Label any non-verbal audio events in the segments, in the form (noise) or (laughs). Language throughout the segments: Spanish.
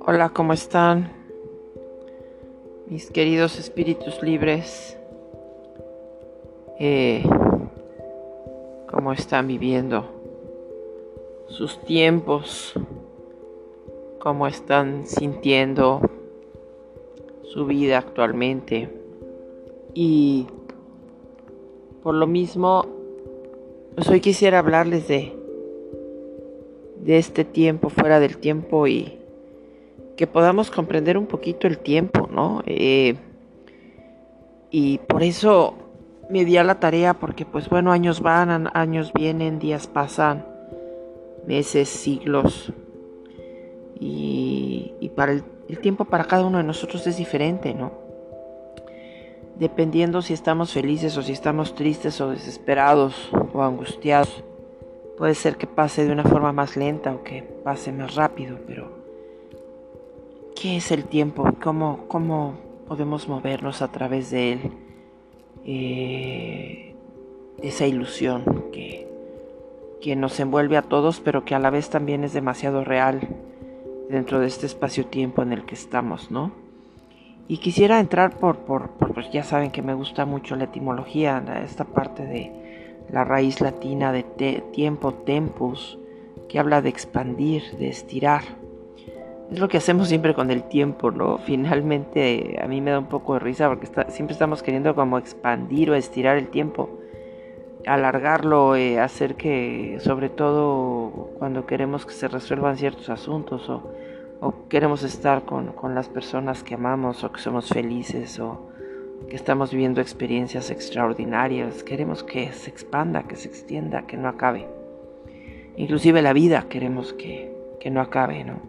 Hola, ¿cómo están? Mis queridos espíritus libres, eh, ¿cómo están viviendo sus tiempos? ¿Cómo están sintiendo su vida actualmente? Y por lo mismo, pues hoy quisiera hablarles de, de este tiempo, fuera del tiempo y que podamos comprender un poquito el tiempo, ¿no? Eh, y por eso me di a la tarea, porque pues bueno, años van, años vienen, días pasan, meses, siglos. Y, y para el, el tiempo para cada uno de nosotros es diferente, ¿no? Dependiendo si estamos felices o si estamos tristes o desesperados o angustiados. Puede ser que pase de una forma más lenta o que pase más rápido, pero ¿Qué es el tiempo? ¿Cómo, cómo podemos movernos a través de él? Eh, esa ilusión que, que nos envuelve a todos, pero que a la vez también es demasiado real dentro de este espacio-tiempo en el que estamos, ¿no? Y quisiera entrar por, por, pues ya saben que me gusta mucho la etimología, esta parte de la raíz latina de tiempo, tempus, que habla de expandir, de estirar. Es lo que hacemos siempre con el tiempo, ¿no? (laughs) Finalmente a mí me da un poco de risa porque siempre estamos queriendo como expandir o estirar el tiempo, alargarlo, eh, hacer que, sobre todo cuando queremos que se resuelvan ciertos asuntos o, queremos estar con, con, las personas que amamos o que somos felices o que estamos viviendo experiencias extraordinarias, queremos que se expanda, que se extienda, que no acabe. Inclusive la vida queremos que, que no acabe, ¿no?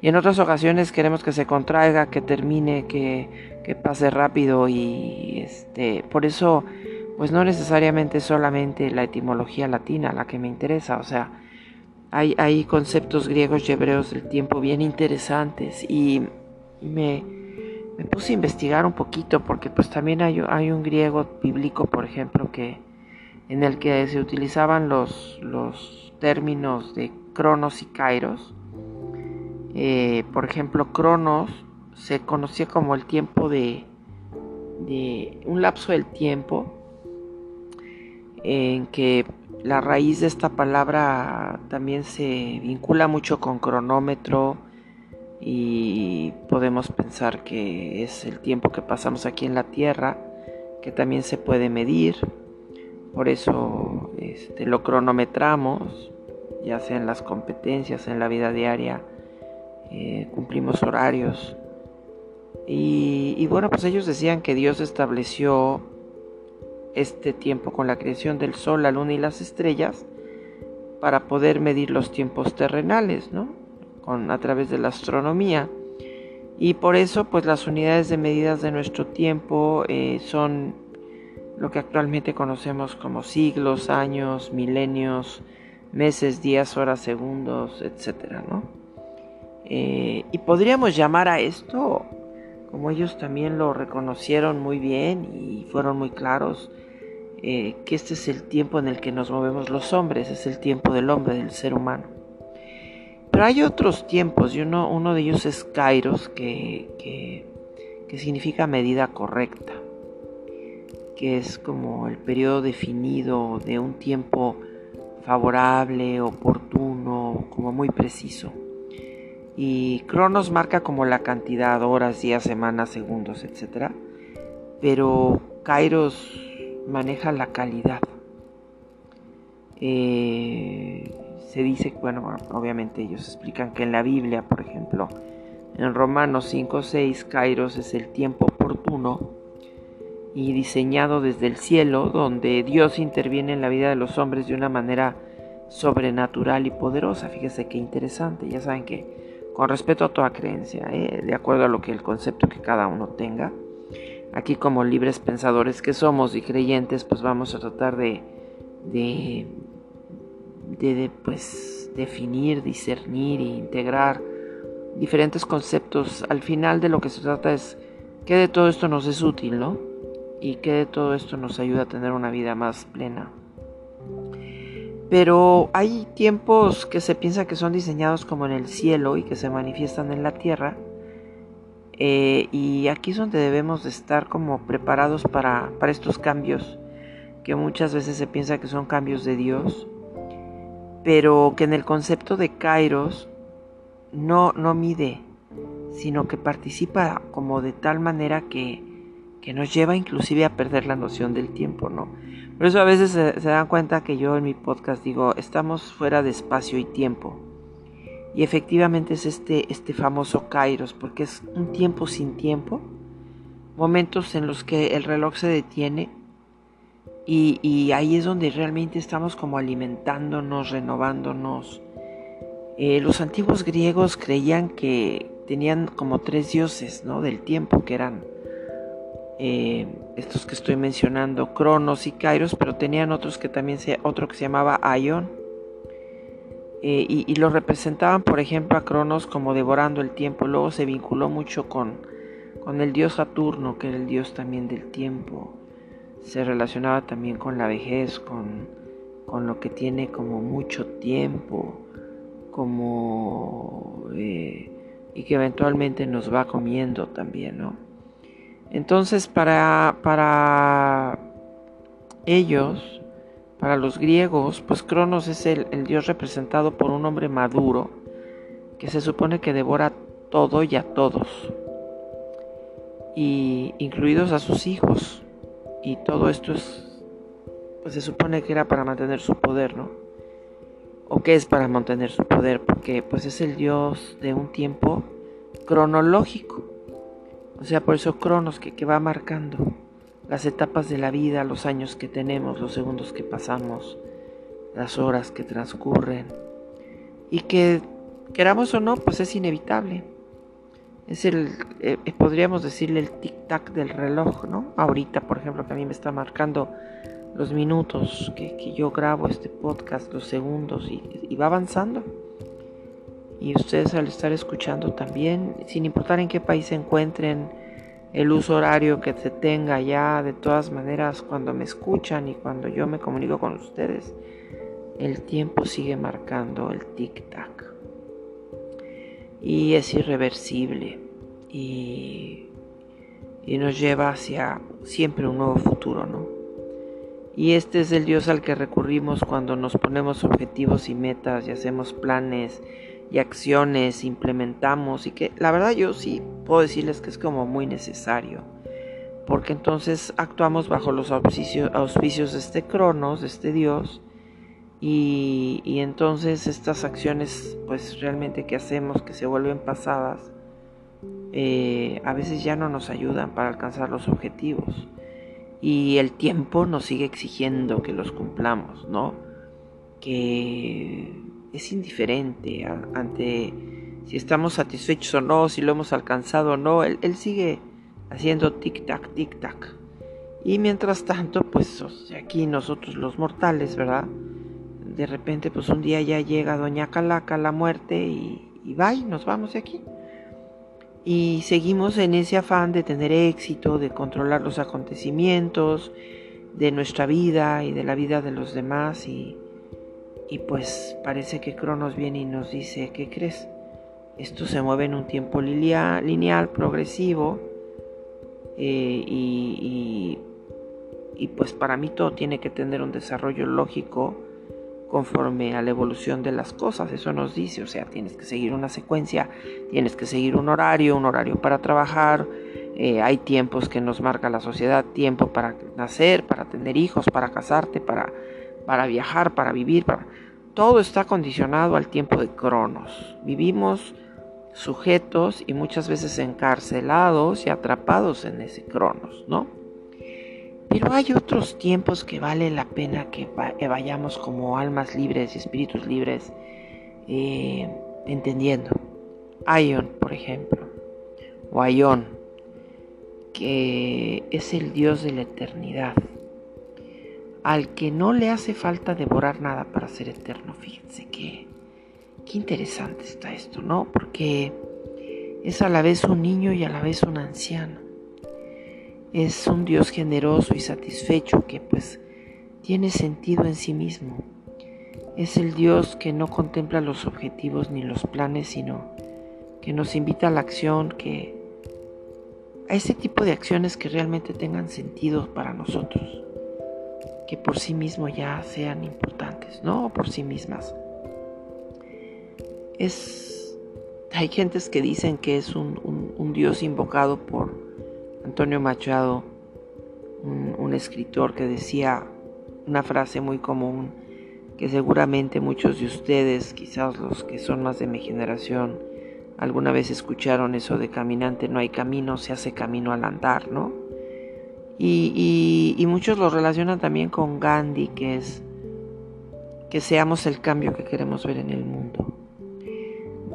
Y en otras ocasiones queremos que se contraiga, que termine, que, que pase rápido y este, por eso pues no necesariamente solamente la etimología latina la que me interesa, o sea, hay, hay conceptos griegos y hebreos del tiempo bien interesantes y me, me, puse a investigar un poquito porque pues también hay, un griego bíblico, por ejemplo, que en el que se utilizaban los, los términos de cronos y kairos. Eh, por ejemplo, Cronos se conocía como el tiempo de, un lapso del tiempo en que la raíz de esta palabra también se vincula mucho con cronómetro y podemos pensar que es el tiempo que pasamos aquí en la Tierra, que también se puede medir, por eso este, lo cronometramos, ya sea en las competencias, en la vida diaria, eh, cumplimos horarios. Y, bueno, pues ellos decían que Dios estableció este tiempo con la creación del sol, la luna y las estrellas para poder medir los tiempos terrenales, ¿no? A través de la astronomía. Y por eso, pues las unidades de medidas de nuestro tiempo eh, son lo que actualmente conocemos como siglos, años, milenios, meses, días, horas, segundos, etcétera, ¿no? Eh, y podríamos llamar a esto, como ellos también lo reconocieron muy bien y fueron muy claros, eh, que este es el tiempo en el que nos movemos los hombres, es el tiempo del hombre, del ser humano. Pero hay otros tiempos y uno, uno de ellos es Kairos, que, que, significa medida correcta, que es como el periodo definido de un tiempo favorable, oportuno, como muy preciso. Y Cronos marca como la cantidad, horas, días, semanas, segundos, etc. Pero Kairos maneja la calidad. Eh, se dice, bueno, obviamente ellos explican que en la Biblia, por ejemplo, en Romanos 5.6, Kairos es el tiempo oportuno y diseñado desde el cielo, donde Dios interviene en la vida de los hombres de una manera sobrenatural y poderosa. Fíjese qué interesante. Ya saben que con respeto a toda creencia, ¿eh? de acuerdo a lo que el concepto que cada uno tenga. Aquí como libres pensadores que somos y creyentes, pues vamos a tratar de, de, de, pues, definir, discernir e integrar diferentes conceptos. Al final de lo que se trata es que de todo esto nos es útil, ¿no? Y que de todo esto nos ayuda a tener una vida más plena, Pero hay tiempos que se piensa que son diseñados como en el cielo y que se manifiestan en la tierra. Eh, y aquí es donde debemos de estar como preparados para, para estos cambios, que muchas veces se piensa que son cambios de Dios, pero que en el concepto de Kairos no, no mide, sino que participa como de tal manera que, que nos lleva inclusive a perder la noción del tiempo, ¿no? Por eso a veces se, dan cuenta que yo en mi podcast digo, estamos fuera de espacio y tiempo. Y efectivamente es este, este famoso Kairos, porque es un tiempo sin tiempo, momentos en los que el reloj se detiene y, ahí es donde realmente estamos como alimentándonos, renovándonos. Eh, los antiguos griegos creían que tenían como tres dioses ¿no? del tiempo, que eran eh, estos que estoy mencionando, Cronos y Kairos, pero tenían otros que también se, otro que se llamaba Aion. Eh, y, lo representaban, por ejemplo, a Cronos como devorando el tiempo. Luego se vinculó mucho con, con el dios Saturno, que era el dios también del tiempo. Se relacionaba también con la vejez, con, con lo que tiene como mucho tiempo, como eh, y que eventualmente nos va comiendo también, ¿no? Entonces para, para ellos, para los griegos, pues Cronos es el, dios representado por un hombre maduro que se supone que devora todo y a todos, y incluidos a sus hijos. Y todo esto es, pues se supone que era para mantener su poder, ¿no? ¿O qué es para mantener su poder? Porque pues es el dios de un tiempo cronológico. O sea, por eso Cronos que, va marcando las etapas de la vida, los años que tenemos, los segundos que pasamos, las horas que transcurren. Y que queramos o no, pues es inevitable. Es el, eh, eh, podríamos decirle el tic-tac del reloj, ¿no? Ahorita, por ejemplo, que a mí me está marcando los minutos que, yo grabo este podcast, los segundos, y va avanzando y ustedes al estar escuchando también, sin importar en qué país se encuentren, el uso horario que se tenga ya, de todas maneras, cuando me escuchan y cuando yo me comunico con ustedes, el tiempo sigue marcando el tic-tac. Y es irreversible y, nos lleva hacia siempre un nuevo futuro, ¿no? Y este es el Dios al que recurrimos cuando nos ponemos objetivos y metas y hacemos planes y acciones implementamos y que la verdad yo sí puedo decirles que es como muy necesario porque entonces actuamos bajo los auspicios, de este Cronos, de este Dios y, entonces estas acciones pues realmente que hacemos que se vuelven pasadas eh, a veces ya no nos ayudan para alcanzar los objetivos y el tiempo nos sigue exigiendo que los cumplamos, ¿no? Que es indiferente ante si estamos satisfechos o no, si lo hemos alcanzado o no. Él, sigue haciendo tic-tac, tic-tac. Y mientras tanto, pues aquí nosotros los mortales, ¿verdad? De repente, pues un día ya llega Doña Calaca, la muerte, y, y bye, nos vamos de aquí. Y seguimos en ese afán de tener éxito, de controlar los acontecimientos de nuestra vida y de la vida de los demás y, y pues parece que Cronos viene y nos dice, ¿qué crees? Esto se mueve en un tiempo lineal, progresivo, eh, y, y, pues para mí todo tiene que tener un desarrollo lógico conforme a la evolución de las cosas, eso nos dice, o sea, tienes que seguir una secuencia, tienes que seguir un horario, un horario para trabajar, eh, hay tiempos que nos marca la sociedad, tiempo para nacer, para tener hijos, para casarte, para para viajar, para vivir, para... todo está condicionado al tiempo de Cronos. Vivimos sujetos y muchas veces encarcelados y atrapados en ese Cronos, ¿no? Pero hay otros tiempos que vale la pena que vayamos como almas libres y espíritus libres eh, entendiendo. Aion, por ejemplo, o Aion, que es el Dios de la eternidad al que no le hace falta devorar nada para ser eterno. Fíjense que qué interesante está esto, ¿no? Porque es a la vez un niño y a la vez un anciano. Es un Dios generoso y satisfecho que pues tiene sentido en sí mismo. Es el Dios que no contempla los objetivos ni los planes, sino que nos invita a la acción, que a ese tipo de acciones que realmente tengan sentido para nosotros, que por sí mismo ya sean importantes, no por sí mismas. Es, hay gentes que dicen que es un, Dios invocado por Antonio Machado, un escritor que decía una frase muy común que seguramente muchos de ustedes, quizás los que son más de mi generación, alguna vez escucharon eso de caminante no hay camino, se hace camino al andar, ¿no? Y, muchos lo relacionan también con Gandhi, que es que seamos el cambio que queremos ver en el mundo.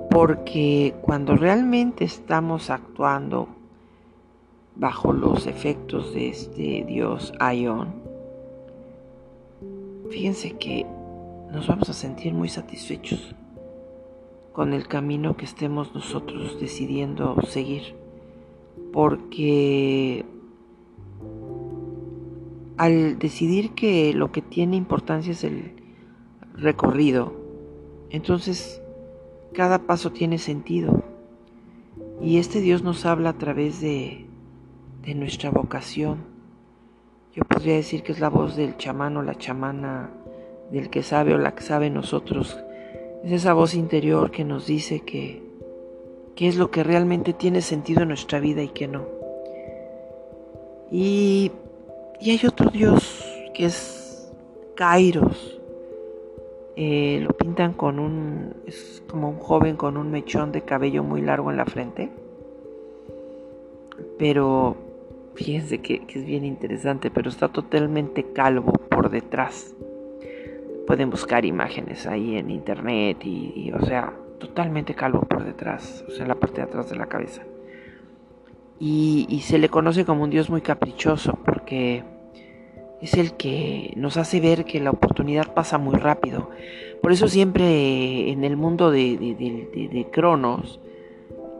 Porque cuando realmente estamos actuando bajo los efectos de este Dios Aion, fíjense que nos vamos a sentir muy satisfechos con el camino que estemos nosotros decidiendo seguir. Porque al decidir que lo que tiene importancia es el recorrido, entonces cada paso tiene sentido. Y este Dios nos habla a través de, de nuestra vocación. Yo podría decir que es la voz del chamán o la chamana, del que sabe o la que sabe nosotros es esa voz interior que nos dice que qué es lo que realmente tiene sentido en nuestra vida y qué no. Y, y hay otro Dios que es Kairos. Eh, lo pintan con un, es como un joven con un mechón de cabello muy largo en la frente. Pero fíjense que es bien interesante, pero está totalmente calvo por detrás pueden buscar imágenes ahí en internet y, o sea, totalmente calvo por detrás, o sea, en la parte de atrás de la cabeza. Y, se le conoce como un Dios muy caprichoso porque es el que nos hace ver que la oportunidad pasa muy rápido. Por eso siempre en el mundo de, de Cronos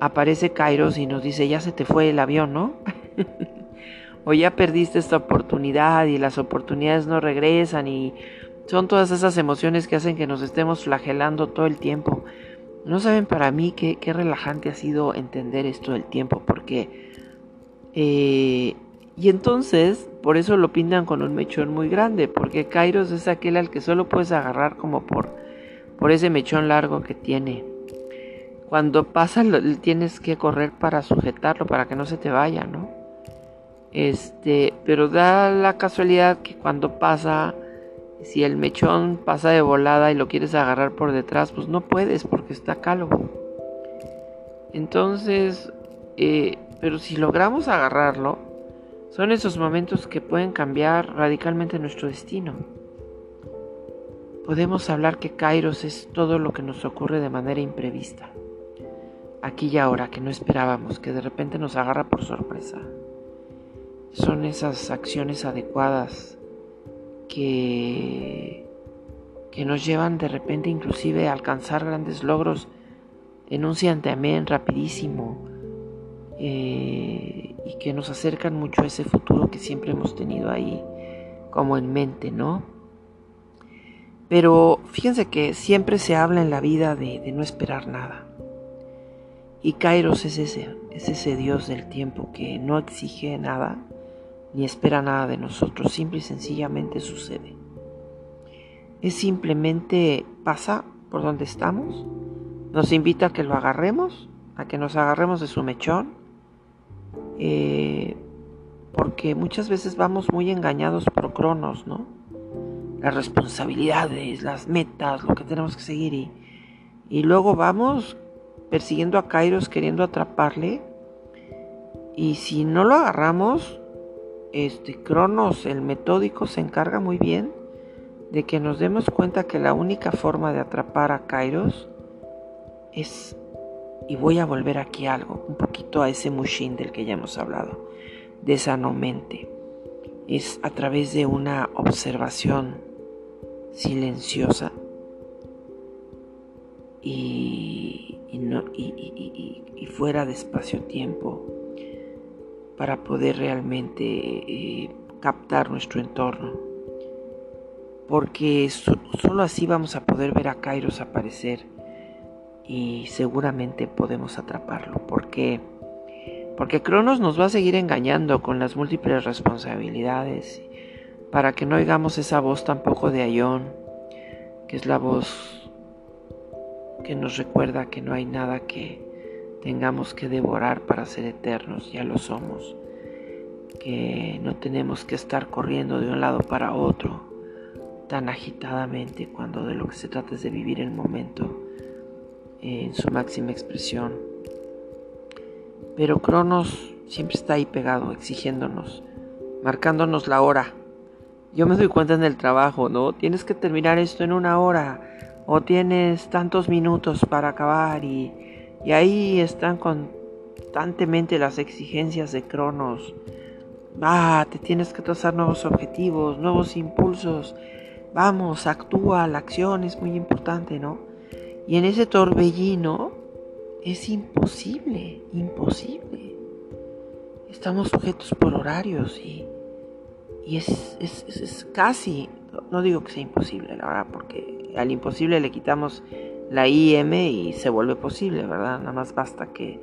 aparece Kairos y nos dice, ya se te fue el avión, ¿no? (laughs) o ya perdiste esta oportunidad y las oportunidades no regresan y son todas esas emociones que hacen que nos estemos flagelando todo el tiempo. No saben para mí qué, relajante ha sido entender esto del tiempo, porque... Eh, y entonces, por eso lo pintan con un mechón muy grande, porque Kairos es aquel al que solo puedes agarrar como por, por ese mechón largo que tiene. Cuando pasa, tienes que correr para sujetarlo, para que no se te vaya, ¿no? Este, pero da la casualidad que cuando pasa si el mechón pasa de volada y lo quieres agarrar por detrás, pues no puedes porque está calvo. Entonces, eh, pero si logramos agarrarlo, son esos momentos que pueden cambiar radicalmente nuestro destino. Podemos hablar que Kairos es todo lo que nos ocurre de manera imprevista. Aquí y ahora, que no esperábamos, que de repente nos agarra por sorpresa. Son esas acciones adecuadas que, que nos llevan de repente inclusive a alcanzar grandes logros en un amén rapidísimo eh, y que nos acercan mucho a ese futuro que siempre hemos tenido ahí como en mente, ¿no? Pero fíjense que siempre se habla en la vida de, de no esperar nada. Y Kairos es ese, es ese Dios del tiempo que no exige nada, ni espera nada de nosotros, simple y sencillamente sucede. Es simplemente pasa por donde estamos, nos invita a que lo agarremos, a que nos agarremos de su mechón, eh, porque muchas veces vamos muy engañados por cronos, ¿no? Las responsabilidades, las metas, lo que tenemos que seguir y, y luego vamos persiguiendo a Kairos queriendo atraparle y si no lo agarramos este Cronos, el metódico, se encarga muy bien de que nos demos cuenta que la única forma de atrapar a Kairos es, y voy a volver aquí algo, un poquito a ese Mushin del que ya hemos hablado, de esa no mente, es a través de una observación silenciosa y, y fuera de espacio-tiempo para poder realmente eh, captar nuestro entorno. porque solo así vamos a poder ver a Kairos aparecer y seguramente podemos atraparlo. Porque porque Cronos nos va a seguir engañando con las múltiples responsabilidades para que no oigamos esa voz tampoco de Ayón, que es la voz que nos recuerda que no hay nada que tengamos que devorar para ser eternos, ya lo somos, que no tenemos que estar corriendo de un lado para otro tan agitadamente cuando de lo que se trata es de vivir el momento en su máxima expresión. Pero Cronos siempre está ahí pegado, exigiéndonos, marcándonos la hora. Yo me doy cuenta en el trabajo, ¿no? Tienes que terminar esto en una hora o tienes tantos minutos para acabar y, y ahí están constantemente las exigencias de Cronos. Ah, te tienes que trazar nuevos objetivos, nuevos impulsos, Vamos, actúa, la acción es muy importante, ¿no? Y en ese torbellino es imposible, imposible. Estamos sujetos por horarios y, y es, es, casi, no digo que sea imposible, la verdad, porque al imposible le quitamos la IM y se vuelve posible, ¿verdad? Nada más basta que,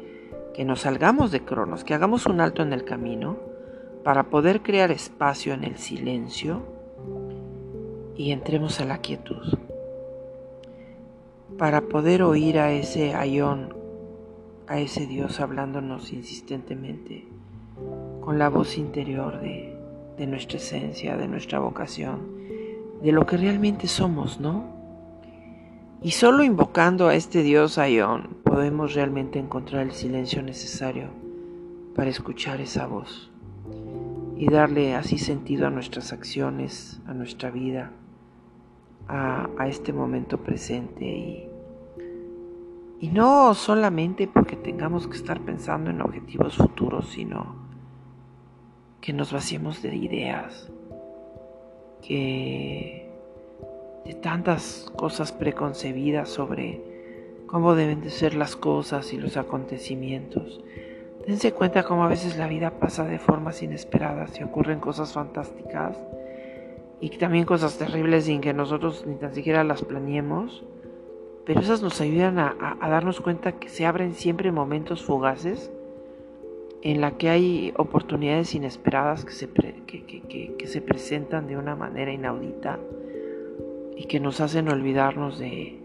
que nos salgamos de Cronos, que hagamos un alto en el camino para poder crear espacio en el silencio y entremos a la quietud para poder oír a ese ayón, a ese Dios hablándonos insistentemente con la voz interior de, de nuestra esencia, de nuestra vocación, de lo que realmente somos, ¿no? Y solo invocando a este Dios ayón podemos realmente encontrar el silencio necesario para escuchar esa voz y darle así sentido a nuestras acciones, a nuestra vida a, este momento presente y, y no solamente porque tengamos que estar pensando en objetivos futuros, sino que nos vaciemos de ideas, que de tantas cosas preconcebidas sobre cómo deben de ser las cosas y los acontecimientos. Dense cuenta cómo a veces la vida pasa de formas inesperadas y ocurren cosas fantásticas y también cosas terribles sin que nosotros ni tan siquiera las planeemos, pero esas nos ayudan a, darnos cuenta que se abren siempre momentos fugaces en la que hay oportunidades inesperadas que se, que, se presentan de una manera inaudita y que nos hacen olvidarnos de,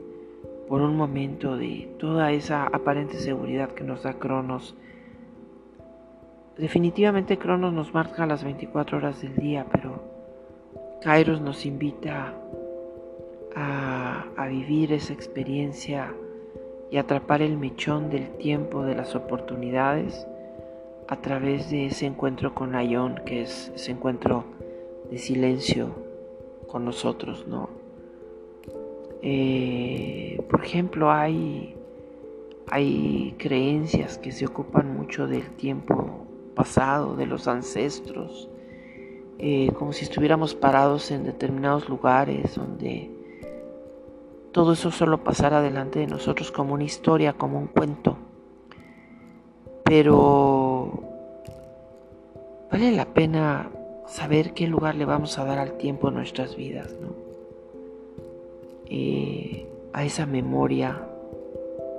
por un momento, de toda esa aparente seguridad que nos da Cronos. Definitivamente Cronos nos marca las 24 horas del día, pero Kairos nos invita a, vivir esa experiencia y atrapar el mechón del tiempo de las oportunidades a través de ese encuentro con Ayón, que es ese encuentro de silencio con nosotros, ¿no? Eh, por ejemplo, hay, hay creencias que se ocupan mucho del tiempo pasado, de los ancestros, eh, como si estuviéramos parados en determinados lugares donde todo eso solo pasara delante de nosotros como una historia, como un cuento. Pero vale la pena saber qué lugar le vamos a dar al tiempo en nuestras vidas, ¿no? Eh, a esa memoria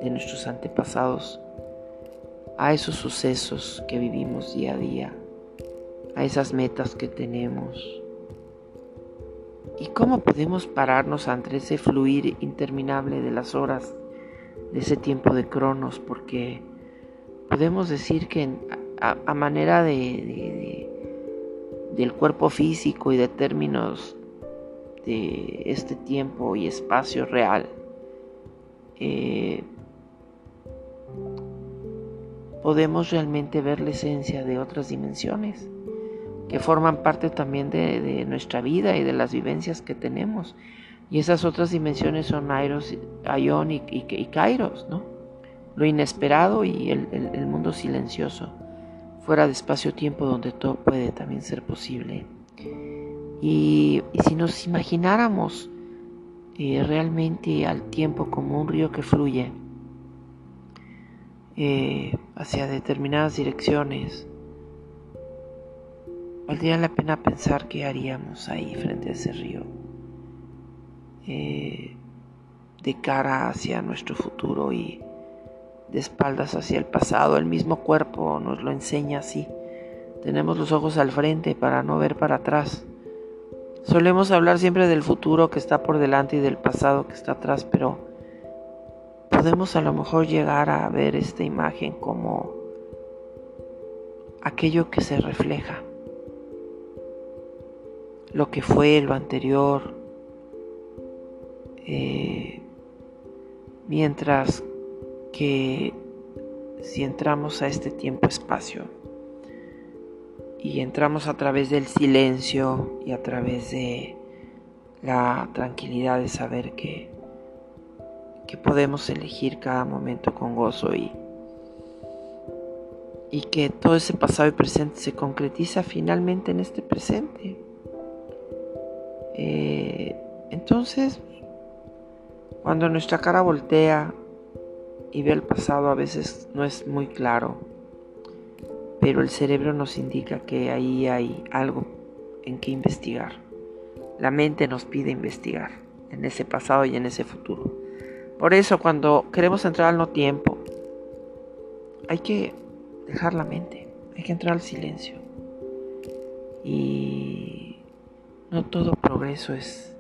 de nuestros antepasados, a esos sucesos que vivimos día a día a esas metas que tenemos. ¿Y cómo podemos pararnos ante ese fluir interminable de las horas, de ese tiempo de cronos? Porque podemos decir que a, manera de, del cuerpo físico y de términos de este tiempo y espacio real, eh, podemos realmente ver la esencia de otras dimensiones que forman parte también de, nuestra vida y de las vivencias que tenemos. Y esas otras dimensiones son Airos, Aion y, Kairos, ¿no? Lo inesperado y el, mundo silencioso, fuera de espacio-tiempo donde todo puede también ser posible. Y, si nos imagináramos eh, realmente al tiempo como un río que fluye eh, hacia determinadas direcciones, Valdría la pena pensar qué haríamos ahí frente a ese río. eh, de cara hacia nuestro futuro y de espaldas hacia el pasado. El mismo cuerpo nos lo enseña así. Tenemos los ojos al frente para no ver para atrás. Solemos hablar siempre del futuro que está por delante y del pasado que está atrás, pero podemos a lo mejor llegar a ver esta imagen como aquello que se refleja, lo que fue, lo anterior, eh, mientras que si entramos a este tiempo-espacio, y entramos a través del silencio y a través de la tranquilidad de saber que, que podemos elegir cada momento con gozo y, y que todo ese pasado y presente se concretiza finalmente en este presente. Eh, entonces, cuando nuestra cara voltea y ve el pasado a veces no es muy claro pero el cerebro nos indica que ahí hay algo en que investigar. La mente nos pide investigar en ese pasado y en ese futuro. Por eso cuando queremos entrar al no tiempo, hay que dejar la mente, hay que entrar al silencio. Y no todo progreso es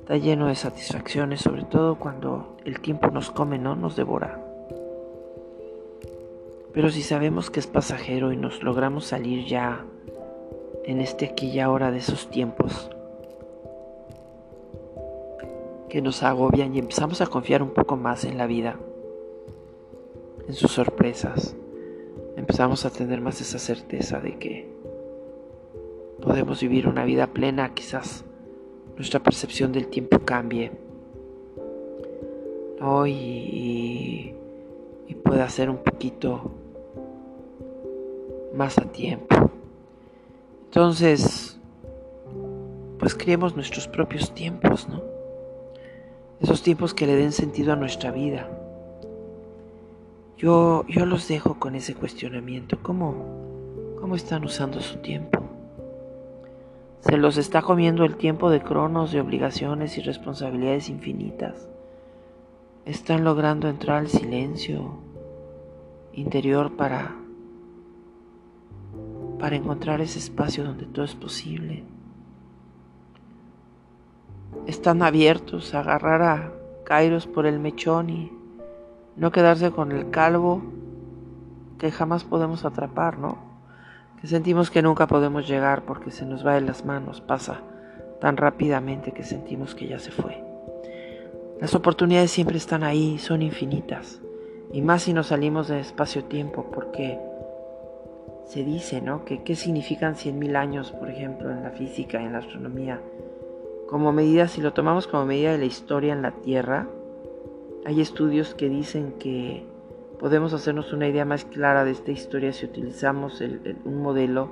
está lleno de satisfacciones, sobre todo cuando el tiempo nos come, no nos devora. Pero si sabemos que es pasajero y nos logramos salir ya en este aquí y ahora de esos tiempos que nos agobian y empezamos a confiar un poco más en la vida, en sus sorpresas, empezamos a tener más esa certeza de que podemos vivir una vida plena, quizás nuestra percepción del tiempo cambie. Hoy y, y pueda ser un poquito más a tiempo. Entonces, pues creemos nuestros propios tiempos, ¿no? Esos tiempos que le den sentido a nuestra vida. Yo, yo los dejo con ese cuestionamiento. ¿Cómo, ¿Cómo están usando su tiempo? Se los está comiendo el tiempo de cronos, de obligaciones y responsabilidades infinitas. Están logrando entrar al silencio interior para para encontrar ese espacio donde todo es posible. Están abiertos a agarrar a Kairos por el mechón y no quedarse con el calvo que jamás podemos atrapar, ¿no? Que sentimos que nunca podemos llegar porque se nos va de las manos, pasa tan rápidamente que sentimos que ya se fue. Las oportunidades siempre están ahí, son infinitas, y más si nos salimos de espacio-tiempo, porque se dice, ¿no? Que qué significan 100.000 años, por ejemplo, en la física, en la astronomía. Como medida, si lo tomamos como medida de la historia en la Tierra, hay estudios que dicen que podemos hacernos una idea más clara de esta historia si utilizamos un modelo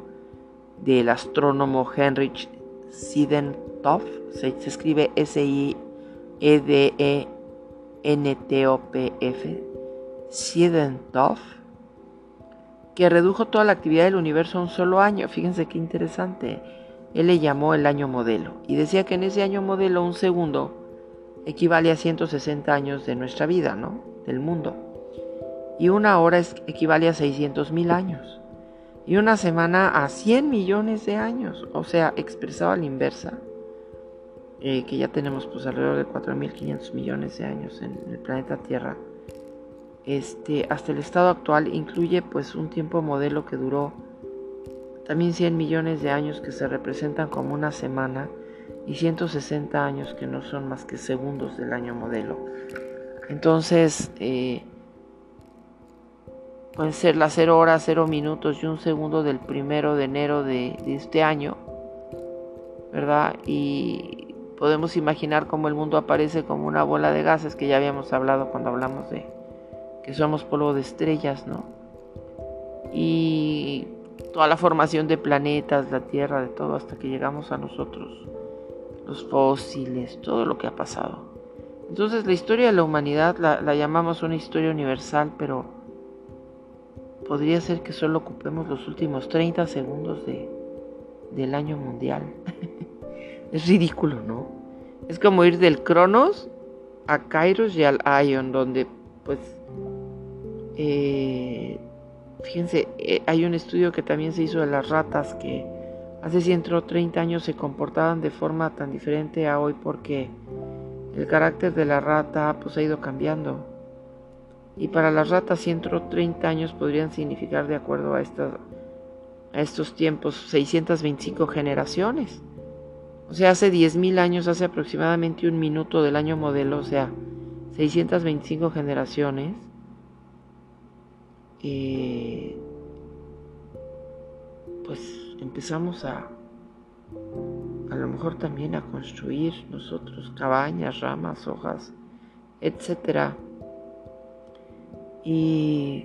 del astrónomo Heinrich Siedentopf, se, se escribe S-I-E-D-E-N-T-O-P-F, Siedentopf, que redujo toda la actividad del universo a un solo año. Fíjense qué interesante. Él le llamó el año modelo y decía que en ese año modelo un segundo equivale a 160 años de nuestra vida, ¿no? Del mundo. Y una hora equivale a 600 mil años. Y una semana a 100 millones de años. O sea, expresado a la inversa, eh, que ya tenemos pues alrededor de 4.500 millones de años en el planeta Tierra este, hasta el estado actual incluye pues un tiempo modelo que duró también 100 millones de años que se representan como una semana y 160 años que no son más que segundos del año modelo. Entonces, eh, pueden ser las 0 horas, 0 minutos y un segundo del primero de enero de, de este año, ¿verdad? Y podemos imaginar cómo el mundo aparece como una bola de gases que ya habíamos hablado cuando hablamos de, que somos polvo de estrellas, ¿no? Y toda la formación de planetas, la Tierra, de todo, hasta que llegamos a nosotros, los fósiles, todo lo que ha pasado. Entonces la historia de la humanidad la, llamamos una historia universal, pero podría ser que solo ocupemos los últimos 30 segundos de, del año mundial. (laughs) es ridículo, ¿no? Es como ir del Cronos a Kairos y al Ion, donde pues eh, fíjense, eh, hay un estudio que también se hizo de las ratas que hace 130 años se comportaban de forma tan diferente a hoy porque el carácter de la rata pues ha ido cambiando. Y para las ratas 130 años podrían significar de acuerdo a, a estos tiempos 625 generaciones. O sea, hace 10.000 años, hace aproximadamente un minuto del año modelo, o sea, 625 generaciones. Eh, pues empezamos a, a lo mejor también a construir nosotros cabañas, ramas, hojas, etcétera. Y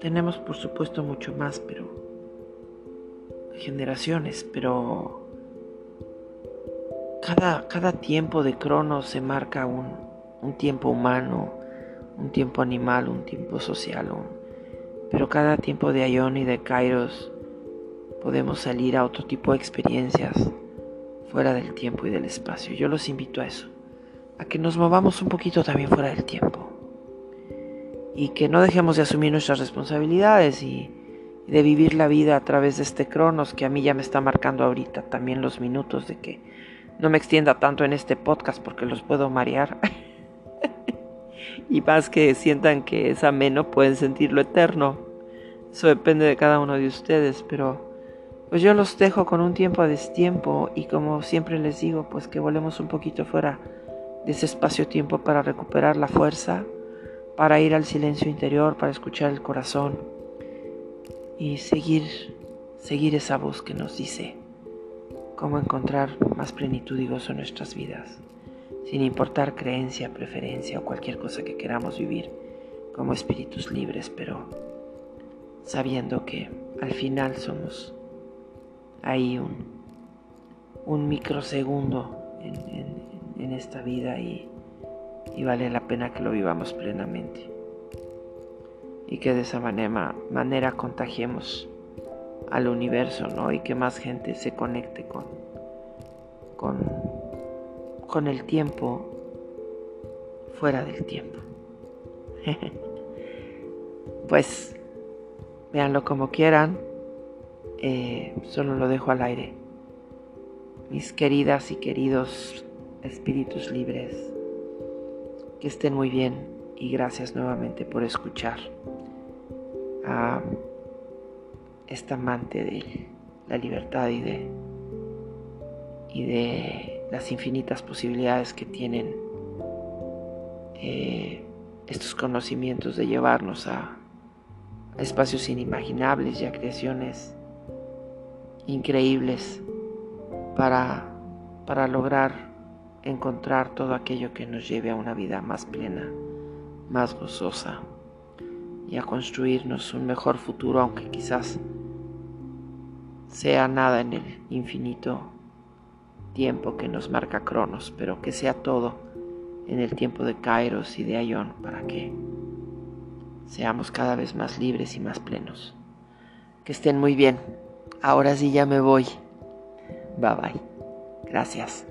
tenemos por supuesto mucho más, pero generaciones, pero cada, cada tiempo de cronos se marca un, un tiempo humano, un tiempo animal, un tiempo social, pero cada tiempo de Ion y de Kairos podemos salir a otro tipo de experiencias fuera del tiempo y del espacio. Yo los invito a eso, a que nos movamos un poquito también fuera del tiempo y que no dejemos de asumir nuestras responsabilidades y, de vivir la vida a través de este cronos que a mí ya me está marcando ahorita también los minutos de que no me extienda tanto en este podcast porque los puedo marear. (laughs) y más que sientan que es ameno, pueden sentirlo eterno. Eso depende de cada uno de ustedes, pero pues yo los dejo con un tiempo a destiempo y como siempre les digo, pues que volvemos un poquito fuera de ese espacio-tiempo para recuperar la fuerza, para ir al silencio interior, para escuchar el corazón y seguir, seguir esa voz que nos dice cómo encontrar más plenitud y gozo en nuestras vidas, sin importar creencia, preferencia o cualquier cosa que queramos vivir como espíritus libres, pero sabiendo que al final somos ahí un, un microsegundo en, esta vida y, y vale la pena que lo vivamos plenamente y que de esa manera, manera contagiemos al universo, ¿no? Y que más gente se conecte con, con, con el tiempo fuera del tiempo. (laughs) pues véanlo como quieran, eh, solo lo dejo al aire. Mis queridas y queridos espíritus libres, que estén muy bien y gracias nuevamente por escuchar a esta amante de la libertad y de, y de las infinitas posibilidades que tienen eh, estos conocimientos de llevarnos a, a espacios inimaginables y a creaciones increíbles para, para lograr encontrar todo aquello que nos lleve a una vida más plena, más gozosa y a construirnos un mejor futuro, aunque quizás sea nada en el infinito tiempo que nos marca Cronos, pero que sea todo en el tiempo de Kairos y de Ion para que seamos cada vez más libres y más plenos. Que estén muy bien. Ahora sí ya me voy. Bye bye. Gracias.